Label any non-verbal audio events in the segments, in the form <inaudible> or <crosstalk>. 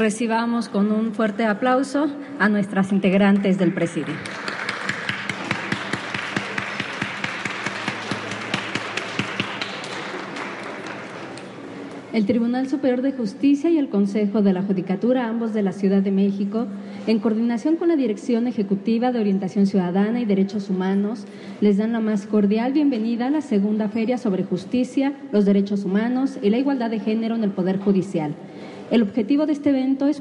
recibamos con un fuerte aplauso a nuestras integrantes del presidio. El Tribunal Superior de Justicia y el Consejo de la Judicatura, ambos de la Ciudad de México, en coordinación con la Dirección Ejecutiva de Orientación Ciudadana y Derechos Humanos, les dan la más cordial bienvenida a la segunda feria sobre justicia, los derechos humanos y la igualdad de género en el Poder Judicial. El objetivo de este evento es,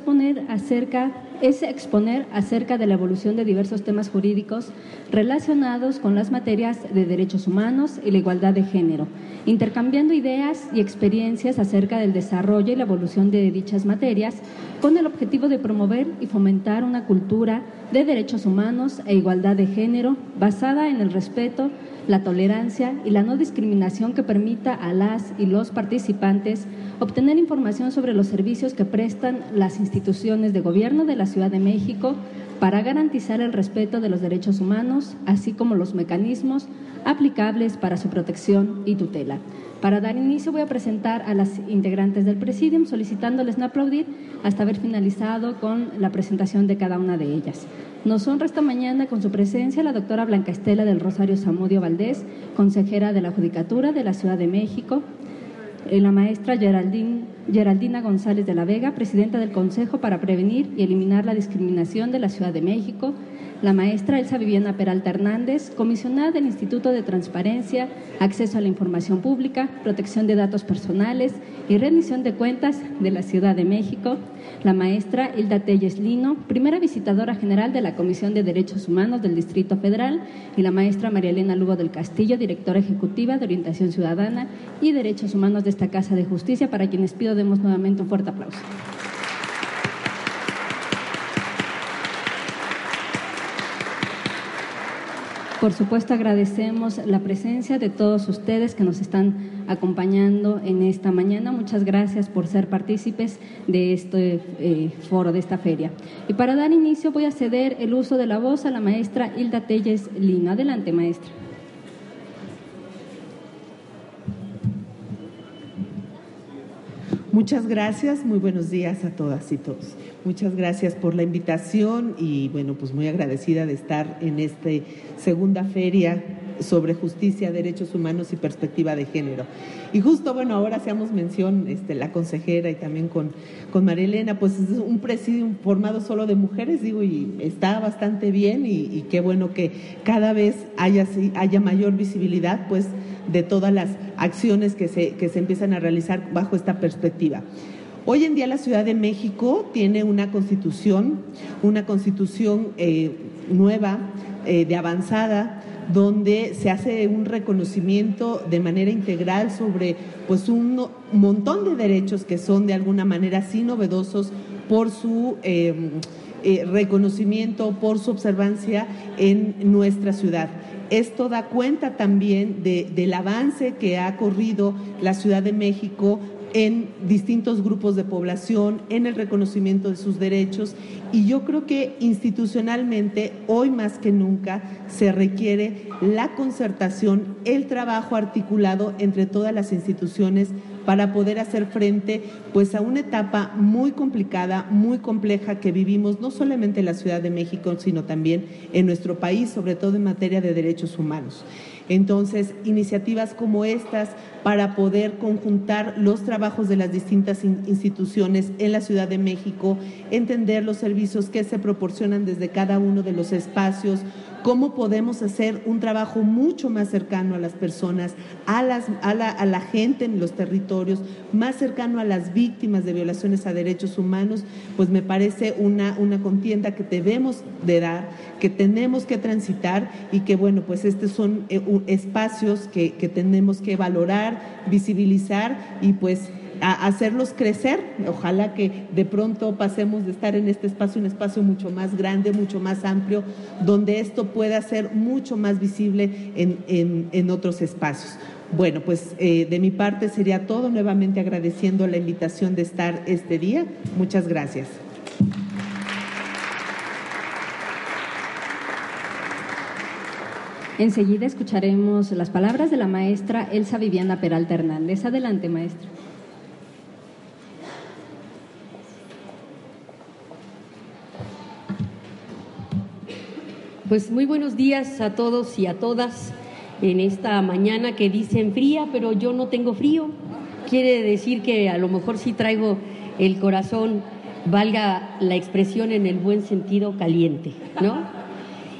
exponer acerca de la evolución de diversos temas jurídicos relacionados con las materias de derechos humanos y la igualdad de género, intercambiando ideas y experiencias acerca del desarrollo y la evolución de dichas materias con el objetivo de promover y fomentar una cultura de derechos humanos e igualdad de género basada en el respeto, la tolerancia y la no discriminación que permita a las y los participantes obtener información sobre los servicios que prestan las instituciones de gobierno de la Ciudad de México para garantizar el respeto de los derechos humanos, así como los mecanismos aplicables para su protección y tutela. Para dar inicio voy a presentar a las integrantes del Presidium solicitándoles no aplaudir hasta haber finalizado con la presentación de cada una de ellas. Nos honra esta mañana con su presencia la doctora Blanca Estela del Rosario Zamudio Valdés, consejera de la Judicatura de la Ciudad de México, eh, la maestra Geraldina González de la Vega, presidenta del Consejo para Prevenir y Eliminar la Discriminación de la Ciudad de México, la maestra Elsa Viviana Peralta Hernández, comisionada del Instituto de Transparencia, Acceso a la Información Pública, Protección de Datos Personales y Rendición de Cuentas de la Ciudad de México, la maestra Hilda Telles Lino, primera visitadora general de la Comisión de Derechos Humanos del Distrito Federal, y la maestra María Elena Lugo del Castillo, directora ejecutiva de Orientación Ciudadana y Derechos Humanos de esta Casa de Justicia, para quienes pido demos nuevamente un fuerte aplauso. Por supuesto, agradecemos la presencia de todos ustedes que nos están acompañando en esta mañana. Muchas gracias por ser partícipes de este eh, foro, de esta feria. Y para dar inicio voy a ceder el uso de la voz a la maestra Hilda Telles Lino. Adelante, maestra. Muchas gracias, muy buenos días a todas y todos. Muchas gracias por la invitación y bueno, pues muy agradecida de estar en esta segunda feria sobre justicia, derechos humanos y perspectiva de género. Y justo, bueno, ahora hacíamos mención, este, la consejera y también con, con Marilena, pues es un presidio formado solo de mujeres, digo, y está bastante bien y, y qué bueno que cada vez haya, haya mayor visibilidad, pues de todas las acciones que se, que se empiezan a realizar bajo esta perspectiva. Hoy en día la Ciudad de México tiene una constitución, una constitución eh, nueva, eh, de avanzada, donde se hace un reconocimiento de manera integral sobre pues un montón de derechos que son de alguna manera sí novedosos por su eh, reconocimiento, por su observancia en nuestra ciudad. Esto da cuenta también del avance que ha corrido la Ciudad de México en distintos grupos de población, en el reconocimiento de sus derechos y yo creo que institucionalmente hoy más que nunca se requiere la concertación, el trabajo articulado entre todas las instituciones para poder hacer frente pues a una etapa muy complicada, muy compleja que vivimos no solamente en la Ciudad de México, sino también en nuestro país, sobre todo en materia de derechos humanos. Entonces, iniciativas como estas para poder conjuntar los trabajos de las distintas instituciones en la Ciudad de México, entender los servicios que se proporcionan desde cada uno de los espacios, cómo podemos hacer un trabajo mucho más cercano a las personas, a, la, gente en los territorios, más cercano a las víctimas de violaciones a derechos humanos, pues me parece una, contienda que debemos de dar, que tenemos que transitar y que bueno, pues estos son eh, espacios que tenemos que valorar, visibilizar y pues hacerlos crecer. Ojalá que de pronto pasemos de estar en este espacio, un espacio mucho más grande, mucho más amplio, donde esto pueda ser mucho más visible en, en, otros espacios. Bueno, pues eh, de mi parte sería todo, nuevamente agradeciendo la invitación de estar este día. Muchas gracias. Enseguida escucharemos las palabras de la maestra Elsa Viviana Peralta Hernández. Adelante, maestra. Pues muy buenos días a todos y a todas en esta mañana que dicen fría, pero yo no tengo frío. Quiere decir que a lo mejor sí traigo el corazón, valga la expresión en el buen sentido, caliente, ¿no?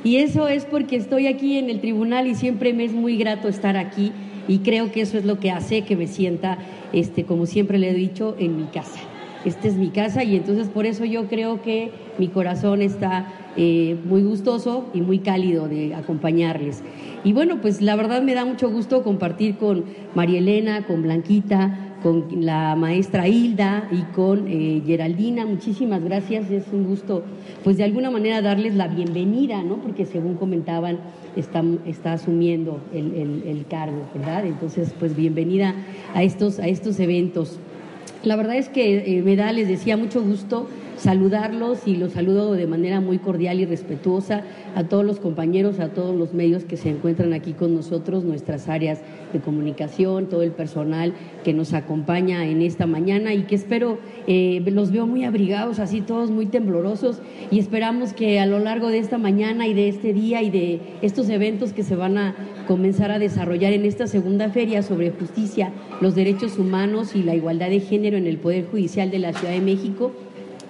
Y eso es porque estoy aquí en el tribunal y siempre me es muy grato estar aquí y creo que eso es lo que hace que me sienta, este, como siempre le he dicho, en mi casa. Esta es mi casa y entonces por eso yo creo que mi corazón está eh, muy gustoso y muy cálido de acompañarles. Y bueno, pues la verdad me da mucho gusto compartir con María Elena, con Blanquita, con la maestra Hilda y con eh, Geraldina. Muchísimas gracias, es un gusto, pues de alguna manera darles la bienvenida, ¿no? Porque según comentaban, está, está asumiendo el, el, cargo, ¿verdad? Entonces, pues bienvenida a estos, a estos eventos. La verdad es que eh, me da, les decía, mucho gusto saludarlos y los saludo de manera muy cordial y respetuosa a todos los compañeros, a todos los medios que se encuentran aquí con nosotros, nuestras áreas de comunicación, todo el personal que nos acompaña en esta mañana y que espero, eh, los veo muy abrigados, así todos muy temblorosos y esperamos que a lo largo de esta mañana y de este día y de estos eventos que se van a comenzar a desarrollar en esta segunda feria sobre justicia, los derechos humanos y la igualdad de género en el Poder Judicial de la Ciudad de México,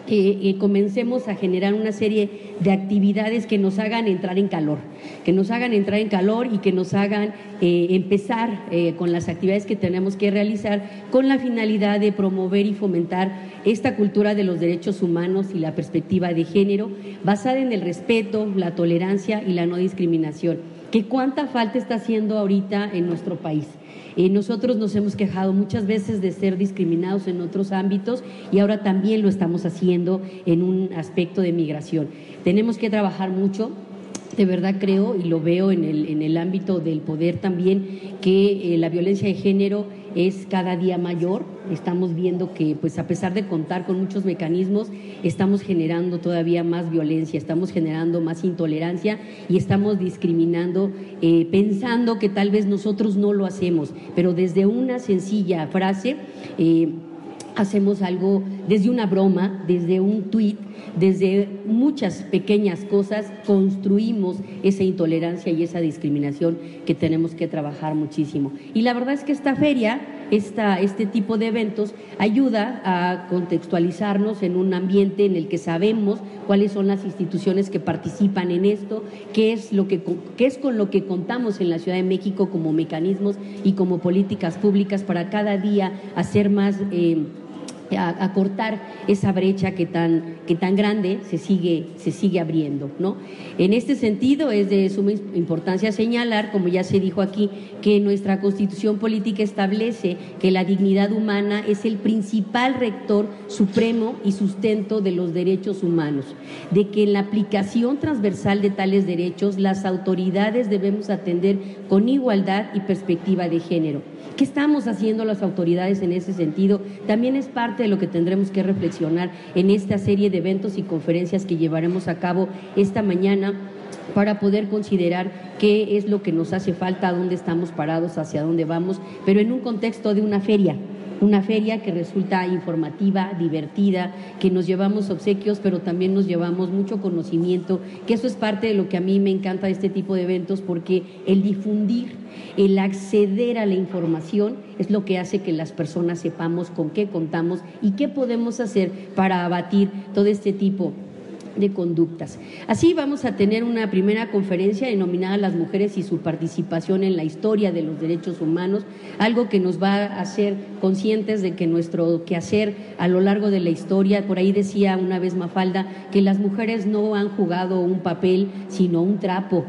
eh, comencemos a generar una serie de actividades que nos hagan entrar en calor, que nos hagan entrar en calor y que nos hagan eh, empezar eh, con las actividades que tenemos que realizar con la finalidad de promover y fomentar esta cultura de los derechos humanos y la perspectiva de género basada en el respeto, la tolerancia y la no discriminación. Que cuánta falta está haciendo ahorita en nuestro país nosotros nos hemos quejado muchas veces de ser discriminados en otros ámbitos y ahora también lo estamos haciendo en un aspecto de migración. Tenemos que trabajar mucho de verdad creo y lo veo en el, en el ámbito del poder también que eh, la violencia de género es cada día mayor. Estamos viendo que, pues, a pesar de contar con muchos mecanismos, estamos generando todavía más violencia, estamos generando más intolerancia y estamos discriminando, eh, pensando que tal vez nosotros no lo hacemos, pero desde una sencilla frase. Eh, hacemos algo desde una broma, desde un tuit, desde muchas pequeñas cosas, construimos esa intolerancia y esa discriminación que tenemos que trabajar muchísimo. Y la verdad es que esta feria, esta, este tipo de eventos, ayuda a contextualizarnos en un ambiente en el que sabemos cuáles son las instituciones que participan en esto, qué es, lo que, qué es con lo que contamos en la Ciudad de México como mecanismos y como políticas públicas para cada día hacer más... Eh, a, cortar esa brecha que tan, que tan grande se sigue, se sigue abriendo. ¿no? En este sentido, es de suma importancia señalar, como ya se dijo aquí, que nuestra constitución política establece que la dignidad humana es el principal rector supremo y sustento de los derechos humanos, de que en la aplicación transversal de tales derechos las autoridades debemos atender con igualdad y perspectiva de género ¿Qué estamos haciendo las autoridades en ese sentido? También es parte de lo que tendremos que reflexionar en esta serie de eventos y conferencias que llevaremos a cabo esta mañana para poder considerar qué es lo que nos hace falta, dónde estamos parados, hacia dónde vamos, pero en un contexto de una feria, una feria que resulta informativa, divertida, que nos llevamos obsequios, pero también nos llevamos mucho conocimiento, que eso es parte de lo que a mí me encanta este tipo de eventos, porque el difundir, el acceder a la información es lo que hace que las personas sepamos con qué contamos y qué podemos hacer para abatir todo este tipo de conductas. Así vamos a tener una primera conferencia denominada Las mujeres y su participación en la historia de los derechos humanos, algo que nos va a hacer conscientes de que nuestro quehacer a lo largo de la historia, por ahí decía una vez Mafalda, que las mujeres no han jugado un papel, sino un trapo.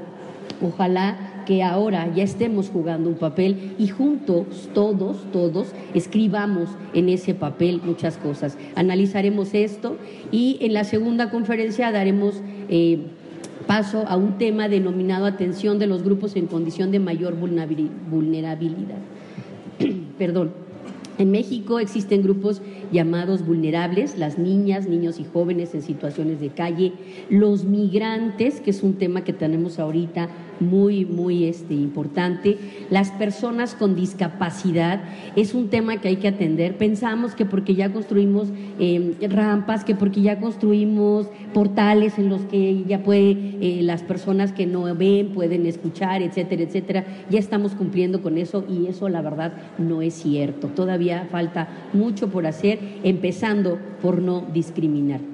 Ojalá que ahora ya estemos jugando un papel y juntos, todos, todos, escribamos en ese papel muchas cosas. Analizaremos esto y en la segunda conferencia daremos eh, paso a un tema denominado atención de los grupos en condición de mayor vulnerabilidad. <clears throat> Perdón. En México existen grupos llamados vulnerables, las niñas, niños y jóvenes en situaciones de calle, los migrantes, que es un tema que tenemos ahorita muy, muy este, importante, las personas con discapacidad, es un tema que hay que atender. Pensamos que porque ya construimos em, rampas, que porque ya construimos portales en los que ya puede, eh, las personas que no ven pueden escuchar, etcétera, etcétera, ya estamos cumpliendo con eso y eso la verdad no es cierto. Todavía falta mucho por hacer, empezando por no discriminar.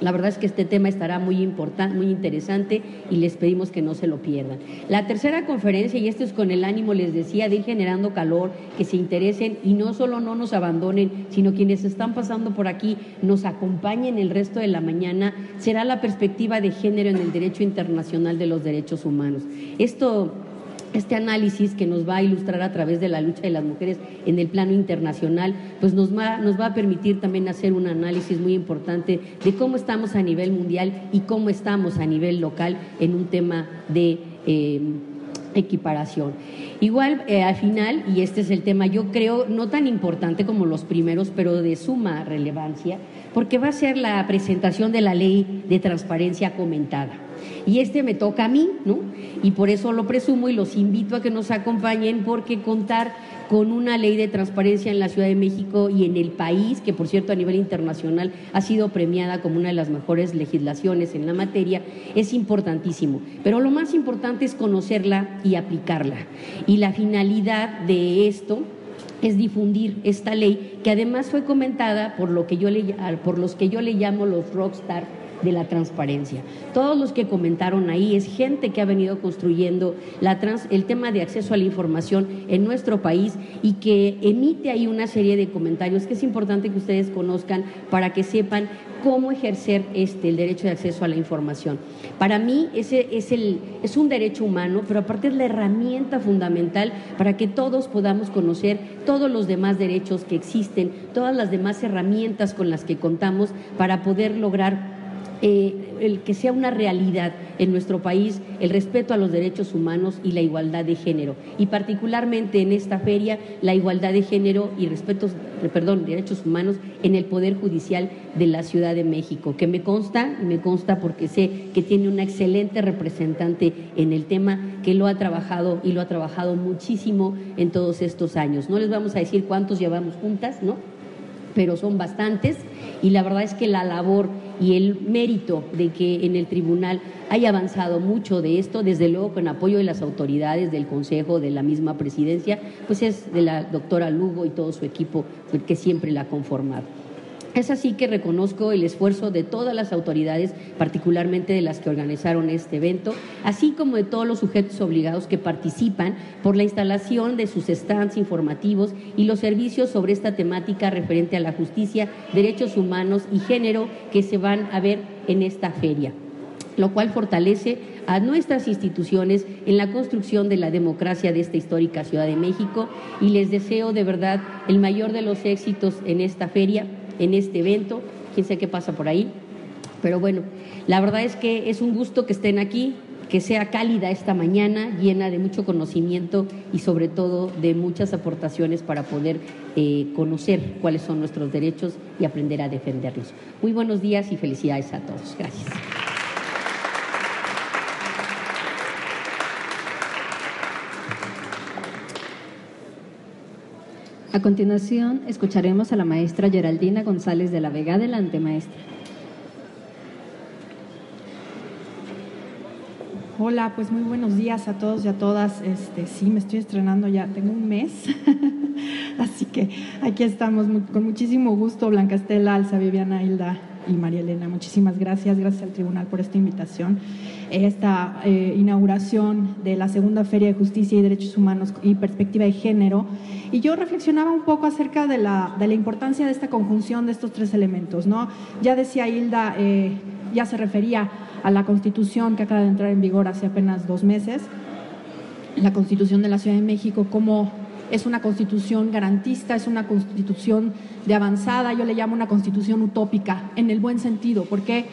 La verdad es que este tema estará muy importante, muy interesante y les pedimos que no se lo pierdan. La tercera conferencia, y esto es con el ánimo, les decía, de ir generando calor, que se interesen y no solo no nos abandonen, sino quienes están pasando por aquí nos acompañen el resto de la mañana, será la perspectiva de género en el derecho internacional de los derechos humanos. Esto este análisis que nos va a ilustrar a través de la lucha de las mujeres en el plano internacional, pues nos va, nos va a permitir también hacer un análisis muy importante de cómo estamos a nivel mundial y cómo estamos a nivel local en un tema de eh, equiparación. Igual, eh, al final, y este es el tema, yo creo, no tan importante como los primeros, pero de suma relevancia, porque va a ser la presentación de la ley de transparencia comentada. Y este me toca a mí, ¿no? Y por eso lo presumo y los invito a que nos acompañen porque contar con una ley de transparencia en la Ciudad de México y en el país, que por cierto a nivel internacional ha sido premiada como una de las mejores legislaciones en la materia, es importantísimo. Pero lo más importante es conocerla y aplicarla. Y la finalidad de esto es difundir esta ley, que además fue comentada por, lo que yo le, por los que yo le llamo los rockstar de la transparencia. Todos los que comentaron ahí es gente que ha venido construyendo la el tema de acceso a la información en nuestro país y que emite ahí una serie de comentarios que es importante que ustedes conozcan para que sepan cómo ejercer este, el derecho de acceso a la información. Para mí ese es, el, es un derecho humano, pero aparte es la herramienta fundamental para que todos podamos conocer todos los demás derechos que existen, todas las demás herramientas con las que contamos para poder lograr eh, el que sea una realidad en nuestro país el respeto a los derechos humanos y la igualdad de género. Y particularmente en esta feria, la igualdad de género y respeto, perdón, derechos humanos en el Poder Judicial de la Ciudad de México, que me consta, me consta porque sé que tiene una excelente representante en el tema que lo ha trabajado y lo ha trabajado muchísimo en todos estos años. No les vamos a decir cuántos llevamos juntas, ¿no? Pero son bastantes y la verdad es que la labor y el mérito de que en el tribunal haya avanzado mucho de esto, desde luego con apoyo de las autoridades, del Consejo, de la misma presidencia, pues es de la doctora Lugo y todo su equipo que siempre la ha conformado. Es así que reconozco el esfuerzo de todas las autoridades, particularmente de las que organizaron este evento, así como de todos los sujetos obligados que participan por la instalación de sus stands informativos y los servicios sobre esta temática referente a la justicia, derechos humanos y género que se van a ver en esta feria lo cual fortalece a nuestras instituciones en la construcción de la democracia de esta histórica Ciudad de México y les deseo de verdad el mayor de los éxitos en esta feria en este evento. Quién sabe qué pasa por ahí. Pero bueno, la verdad es que es un gusto que estén aquí, que sea cálida esta mañana, llena de mucho conocimiento y sobre todo de muchas aportaciones para poder eh, conocer cuáles son nuestros derechos y aprender a defenderlos. Muy buenos días y felicidades a todos. Gracias. A continuación, escucharemos a la maestra Geraldina González de la Vega. Adelante, maestra. Hola, pues muy buenos días a todos y a todas. Este, sí, me estoy estrenando ya, tengo un mes, <laughs> así que aquí estamos con muchísimo gusto, Blanca Estela, Alza, Viviana, Hilda y María Elena. Muchísimas gracias, gracias al tribunal por esta invitación esta eh, inauguración de la segunda Feria de Justicia y Derechos Humanos y Perspectiva de Género. Y yo reflexionaba un poco acerca de la, de la importancia de esta conjunción de estos tres elementos. ¿no? Ya decía Hilda, eh, ya se refería a la Constitución que acaba de entrar en vigor hace apenas dos meses, la Constitución de la Ciudad de México, como es una constitución garantista, es una constitución de avanzada, yo le llamo una constitución utópica, en el buen sentido, porque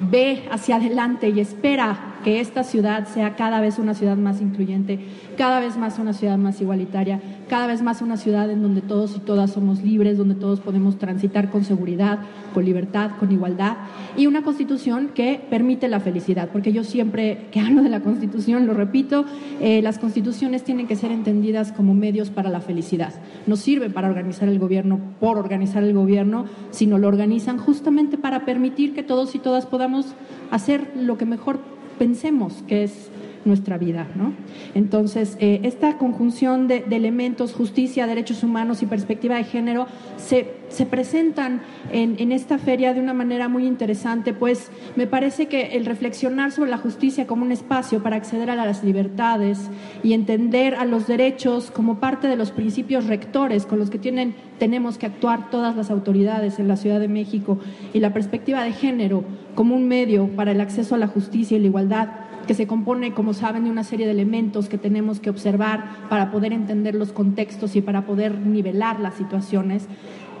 ve hacia adelante y espera que esta ciudad sea cada vez una ciudad más incluyente, cada vez más una ciudad más igualitaria, cada vez más una ciudad en donde todos y todas somos libres, donde todos podemos transitar con seguridad, con libertad, con igualdad, y una constitución que permite la felicidad, porque yo siempre que <laughs> hablo de la constitución, lo repito, eh, las constituciones tienen que ser entendidas como medios para la felicidad. No sirven para organizar el gobierno por organizar el gobierno, sino lo organizan justamente para permitir que todos y todas podamos hacer lo que mejor pensemos que es nuestra vida. ¿no? Entonces, eh, esta conjunción de, elementos, justicia, derechos humanos y perspectiva de género, se, se presentan en, en, esta feria de una manera muy interesante, pues me parece que el reflexionar sobre la justicia como un espacio para acceder a las libertades y entender a los derechos como parte de los principios rectores con los que tienen, tenemos que actuar todas las autoridades en la Ciudad de México y la perspectiva de género como un medio para el acceso a la justicia y la igualdad que se compone, como saben, de una serie de elementos que tenemos que observar para poder entender los contextos y para poder nivelar las situaciones,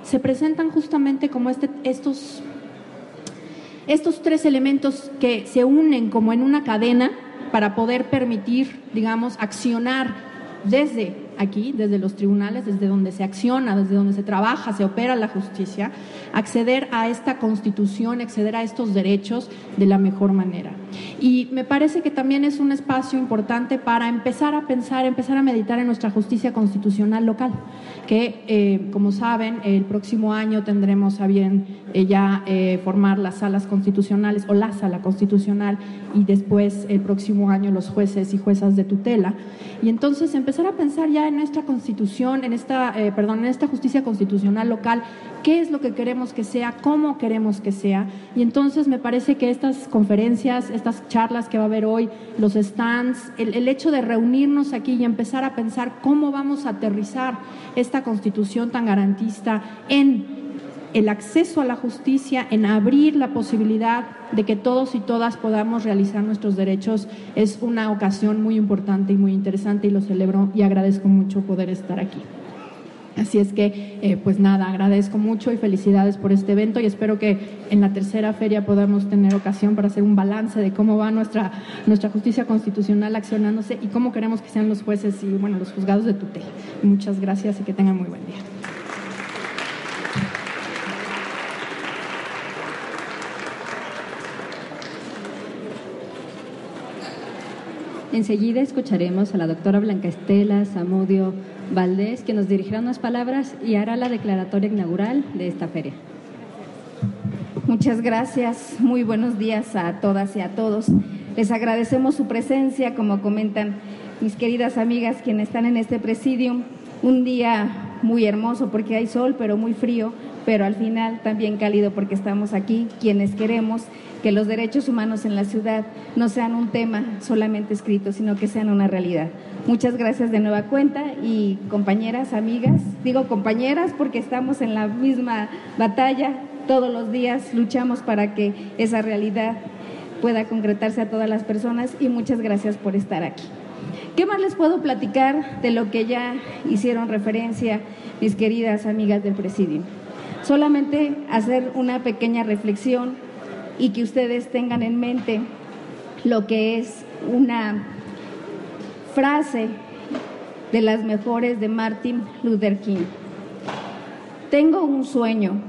se presentan justamente como este, estos, estos tres elementos que se unen como en una cadena para poder permitir, digamos, accionar desde aquí, desde los tribunales, desde donde se acciona, desde donde se trabaja, se opera la justicia, acceder a esta constitución, acceder a estos derechos de la mejor manera. Y me parece que también es un espacio importante para empezar a pensar, empezar a meditar en nuestra justicia constitucional local, que, eh, como saben, el próximo año tendremos a bien eh, ya eh, formar las salas constitucionales o la sala constitucional y después el próximo año los jueces y juezas de tutela. Y entonces empezar a pensar ya en nuestra constitución, en esta, eh, perdón, en esta justicia constitucional local, qué es lo que queremos que sea, cómo queremos que sea. Y entonces me parece que estas conferencias, estas charlas que va a haber hoy, los stands, el, el hecho de reunirnos aquí y empezar a pensar cómo vamos a aterrizar esta constitución tan garantista en el acceso a la justicia, en abrir la posibilidad de que todos y todas podamos realizar nuestros derechos, es una ocasión muy importante y muy interesante y lo celebro y agradezco mucho poder estar aquí. Así es que, eh, pues nada, agradezco mucho y felicidades por este evento y espero que en la tercera feria podamos tener ocasión para hacer un balance de cómo va nuestra, nuestra justicia constitucional accionándose y cómo queremos que sean los jueces y, bueno, los juzgados de tutela. Muchas gracias y que tengan muy buen día. Enseguida escucharemos a la doctora Blanca Estela Zamudio Valdés, que nos dirigirá unas palabras y hará la declaratoria inaugural de esta feria. Muchas gracias, muy buenos días a todas y a todos. Les agradecemos su presencia, como comentan mis queridas amigas quienes están en este presidium. Un día muy hermoso porque hay sol, pero muy frío, pero al final también cálido porque estamos aquí, quienes queremos que los derechos humanos en la ciudad no sean un tema solamente escrito, sino que sean una realidad. Muchas gracias de nueva cuenta y compañeras, amigas, digo compañeras porque estamos en la misma batalla, todos los días luchamos para que esa realidad pueda concretarse a todas las personas y muchas gracias por estar aquí. ¿Qué más les puedo platicar de lo que ya hicieron referencia mis queridas amigas del presidio? Solamente hacer una pequeña reflexión y que ustedes tengan en mente lo que es una frase de las mejores de Martin Luther King. Tengo un sueño,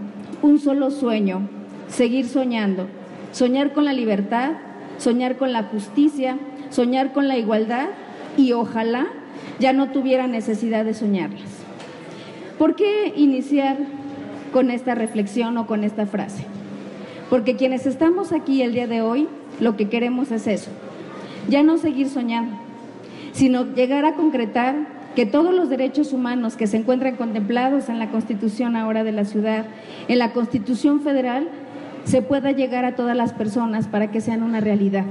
un solo sueño, seguir soñando, soñar con la libertad, soñar con la justicia, soñar con la igualdad y ojalá ya no tuviera necesidad de soñarlas. ¿Por qué iniciar con esta reflexión o con esta frase? Porque quienes estamos aquí el día de hoy, lo que queremos es eso, ya no seguir soñando, sino llegar a concretar que todos los derechos humanos que se encuentran contemplados en la Constitución ahora de la ciudad, en la Constitución federal, se pueda llegar a todas las personas para que sean una realidad.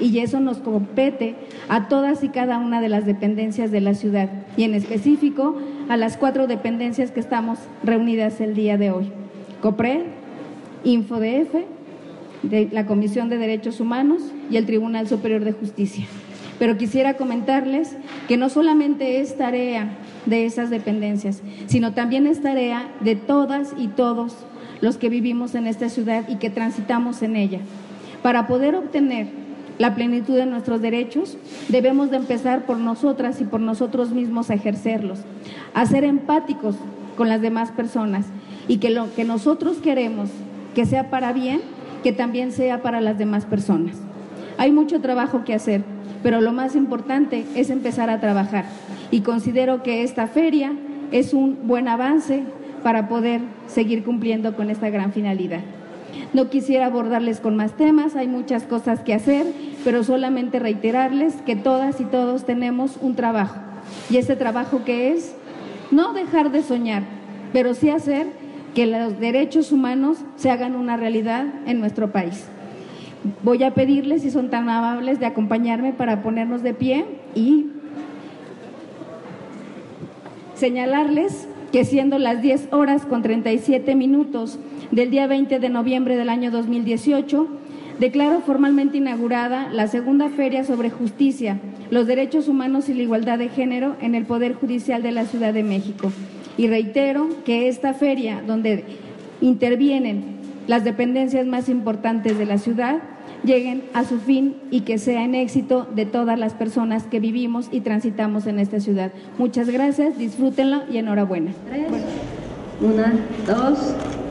Y eso nos compete a todas y cada una de las dependencias de la ciudad, y en específico a las cuatro dependencias que estamos reunidas el día de hoy. COPRED, InfoDF, de la Comisión de Derechos Humanos y el Tribunal Superior de Justicia. Pero quisiera comentarles que no solamente es tarea de esas dependencias, sino también es tarea de todas y todos los que vivimos en esta ciudad y que transitamos en ella, para poder obtener la plenitud de nuestros derechos, debemos de empezar por nosotras y por nosotros mismos a ejercerlos, a ser empáticos con las demás personas y que lo que nosotros queremos que sea para bien, que también sea para las demás personas. Hay mucho trabajo que hacer, pero lo más importante es empezar a trabajar y considero que esta feria es un buen avance para poder seguir cumpliendo con esta gran finalidad. No quisiera abordarles con más temas, hay muchas cosas que hacer, pero solamente reiterarles que todas y todos tenemos un trabajo. Y ese trabajo que es no dejar de soñar, pero sí hacer que los derechos humanos se hagan una realidad en nuestro país. Voy a pedirles, si son tan amables, de acompañarme para ponernos de pie y señalarles que siendo las 10 horas con 37 minutos del día 20 de noviembre del año 2018, declaro formalmente inaugurada la segunda feria sobre justicia, los derechos humanos y la igualdad de género en el Poder Judicial de la Ciudad de México. Y reitero que esta feria, donde intervienen las dependencias más importantes de la ciudad, lleguen a su fin y que sea en éxito de todas las personas que vivimos y transitamos en esta ciudad. Muchas gracias, disfrútenlo y enhorabuena. Una, dos,